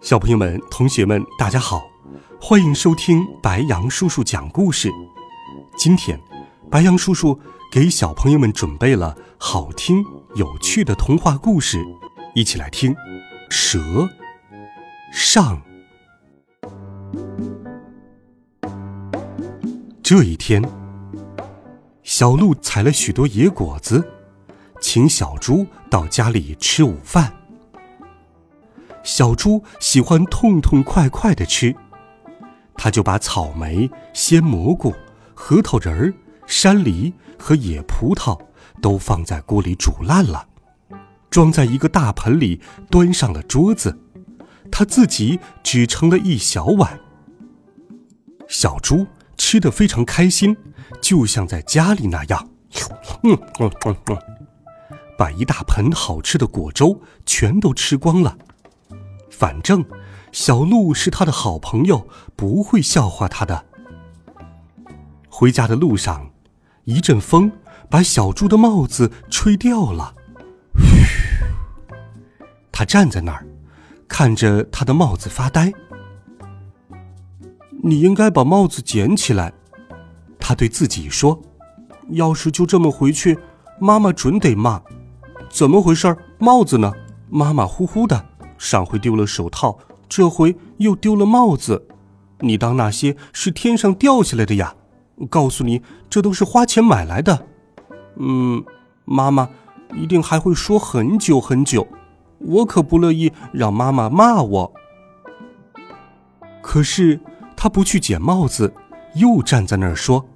小朋友们、同学们，大家好，欢迎收听白羊叔叔讲故事。今天，白羊叔叔给小朋友们准备了好听、有趣的童话故事，一起来听《蛇上》。这一天，小鹿采了许多野果子，请小猪到家里吃午饭。小猪喜欢痛痛快快的吃，他就把草莓、鲜蘑菇、核桃仁儿、山梨和野葡萄都放在锅里煮烂了，装在一个大盆里，端上了桌子。他自己只盛了一小碗。小猪吃得非常开心，就像在家里那样，嗯嗯嗯嗯，把一大盆好吃的果粥全都吃光了。反正，小鹿是他的好朋友，不会笑话他的。回家的路上，一阵风把小猪的帽子吹掉了。他站在那儿，看着他的帽子发呆。你应该把帽子捡起来，他对自己说。要是就这么回去，妈妈准得骂。怎么回事？帽子呢？马马虎虎的。上回丢了手套，这回又丢了帽子，你当那些是天上掉下来的呀？告诉你，这都是花钱买来的。嗯，妈妈一定还会说很久很久，我可不乐意让妈妈骂我。可是他不去捡帽子，又站在那儿说：“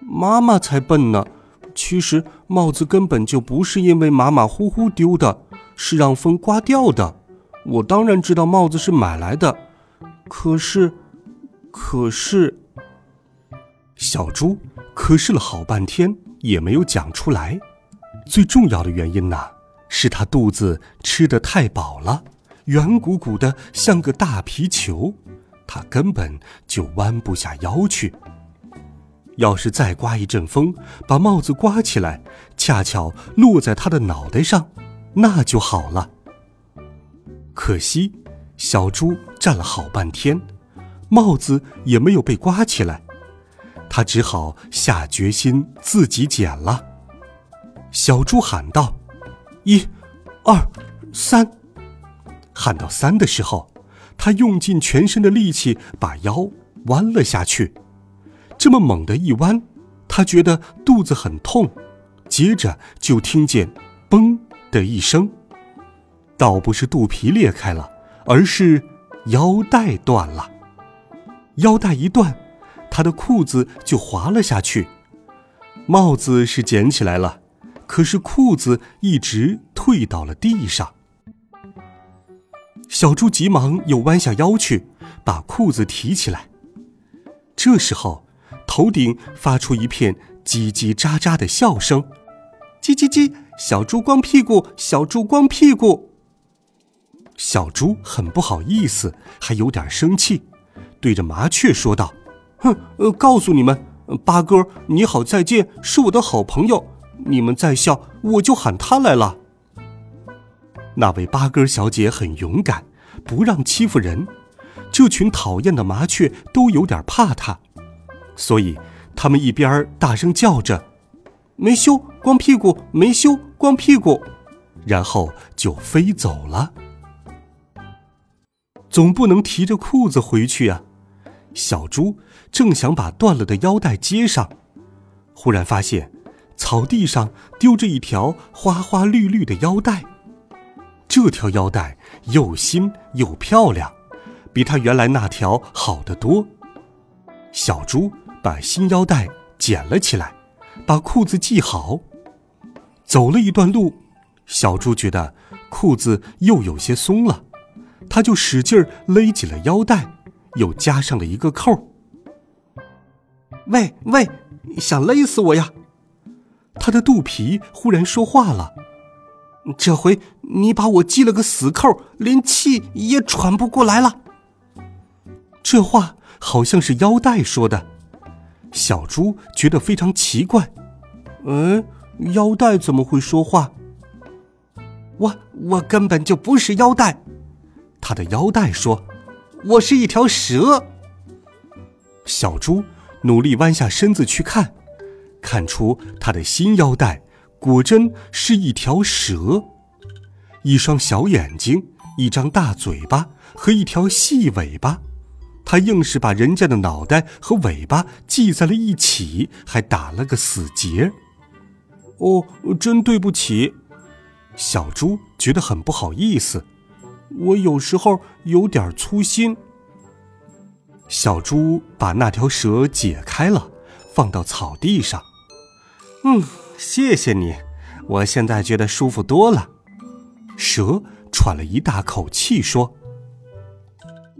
妈妈才笨呢，其实帽子根本就不是因为马马虎虎丢的，是让风刮掉的。”我当然知道帽子是买来的，可是，可是，小猪可是了好半天也没有讲出来。最重要的原因呢，是他肚子吃的太饱了，圆鼓鼓的像个大皮球，他根本就弯不下腰去。要是再刮一阵风，把帽子刮起来，恰巧落在他的脑袋上，那就好了。可惜，小猪站了好半天，帽子也没有被刮起来，他只好下决心自己剪了。小猪喊道：“一、二、三！”喊到三的时候，他用尽全身的力气把腰弯了下去。这么猛的一弯，他觉得肚子很痛，接着就听见“嘣”的一声。倒不是肚皮裂开了，而是腰带断了。腰带一断，他的裤子就滑了下去。帽子是捡起来了，可是裤子一直退到了地上。小猪急忙又弯下腰去，把裤子提起来。这时候，头顶发出一片叽叽喳喳的笑声：“叽叽叽，小猪光屁股，小猪光屁股。”小猪很不好意思，还有点生气，对着麻雀说道：“哼，呃，告诉你们，八哥，你好，再见，是我的好朋友。你们再笑，我就喊他来了。”那位八哥小姐很勇敢，不让欺负人。这群讨厌的麻雀都有点怕她，所以他们一边大声叫着：“没羞，光屁股，没羞，光屁股。”然后就飞走了。总不能提着裤子回去呀！小猪正想把断了的腰带接上，忽然发现草地上丢着一条花花绿绿的腰带。这条腰带又新又漂亮，比他原来那条好得多。小猪把新腰带捡了起来，把裤子系好。走了一段路，小猪觉得裤子又有些松了。他就使劲勒紧了腰带，又加上了一个扣。喂喂，想勒死我呀！他的肚皮忽然说话了：“这回你把我系了个死扣，连气也喘不过来了。”这话好像是腰带说的，小猪觉得非常奇怪。嗯，腰带怎么会说话？我我根本就不是腰带，他的腰带说：“我是一条蛇。”小猪努力弯下身子去看，看出他的新腰带果真是一条蛇，一双小眼睛，一张大嘴巴和一条细尾巴。他硬是把人家的脑袋和尾巴系在了一起，还打了个死结。哦，真对不起，小猪觉得很不好意思。我有时候有点粗心。小猪把那条蛇解开了，放到草地上。嗯，谢谢你，我现在觉得舒服多了。蛇喘了一大口气说。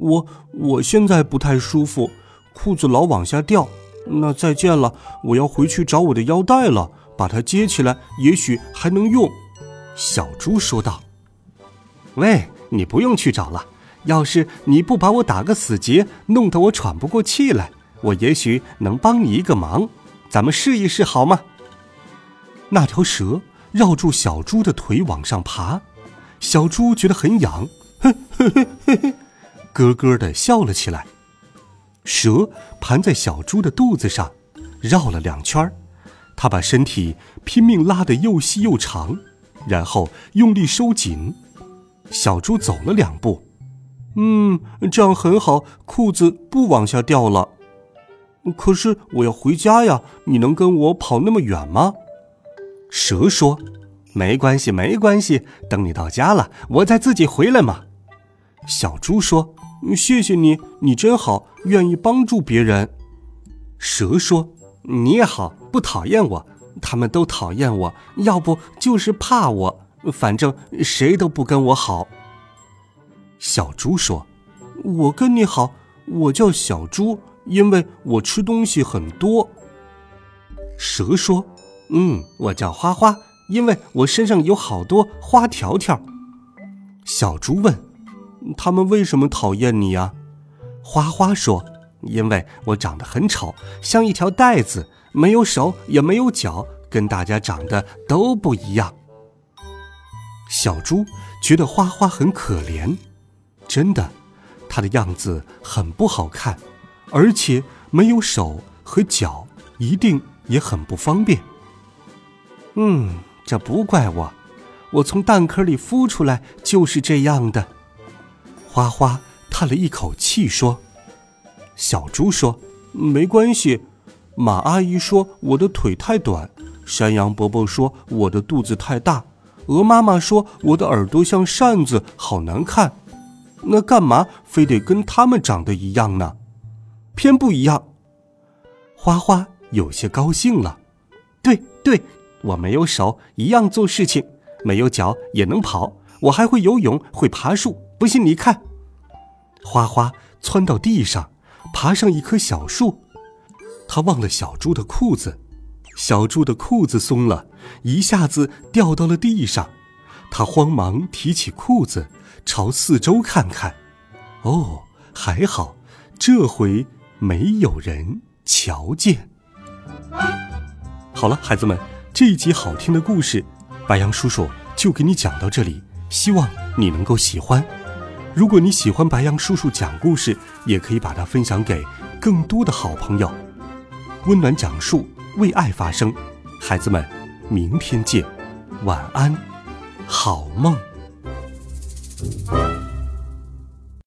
我我现在不太舒服，裤子老往下掉。那再见了，我要回去找我的腰带了，把它接起来，也许还能用。小猪说道。喂，你不用去找了。要是你不把我打个死结，弄得我喘不过气来，我也许能帮你一个忙。咱们试一试好吗？那条蛇绕住小猪的腿往上爬，小猪觉得很痒，呵呵呵呵呵。咯咯的笑了起来，蛇盘在小猪的肚子上，绕了两圈它把身体拼命拉得又细又长，然后用力收紧。小猪走了两步，嗯，这样很好，裤子不往下掉了。可是我要回家呀，你能跟我跑那么远吗？蛇说：“没关系，没关系，等你到家了，我再自己回来嘛。”小猪说。谢谢你，你真好，愿意帮助别人。蛇说：“你也好，不讨厌我。他们都讨厌我，要不就是怕我，反正谁都不跟我好。”小猪说：“我跟你好，我叫小猪，因为我吃东西很多。”蛇说：“嗯，我叫花花，因为我身上有好多花条条。”小猪问。他们为什么讨厌你呀？花花说：“因为我长得很丑，像一条带子，没有手也没有脚，跟大家长得都不一样。”小猪觉得花花很可怜，真的，它的样子很不好看，而且没有手和脚，一定也很不方便。嗯，这不怪我，我从蛋壳里孵出来就是这样的。花花叹了一口气说：“小猪说，没关系。马阿姨说我的腿太短，山羊伯伯说我的肚子太大，鹅妈妈说我的耳朵像扇子，好难看。那干嘛非得跟他们长得一样呢？偏不一样。”花花有些高兴了。对对，我没有手一样做事情，没有脚也能跑，我还会游泳，会爬树。不信你看。花花窜到地上，爬上一棵小树。他忘了小猪的裤子，小猪的裤子松了，一下子掉到了地上。他慌忙提起裤子，朝四周看看。哦，还好，这回没有人瞧见。好了，孩子们，这一集好听的故事，白杨叔叔就给你讲到这里。希望你能够喜欢。如果你喜欢白羊叔叔讲故事，也可以把它分享给更多的好朋友。温暖讲述，为爱发声。孩子们，明天见，晚安，好梦。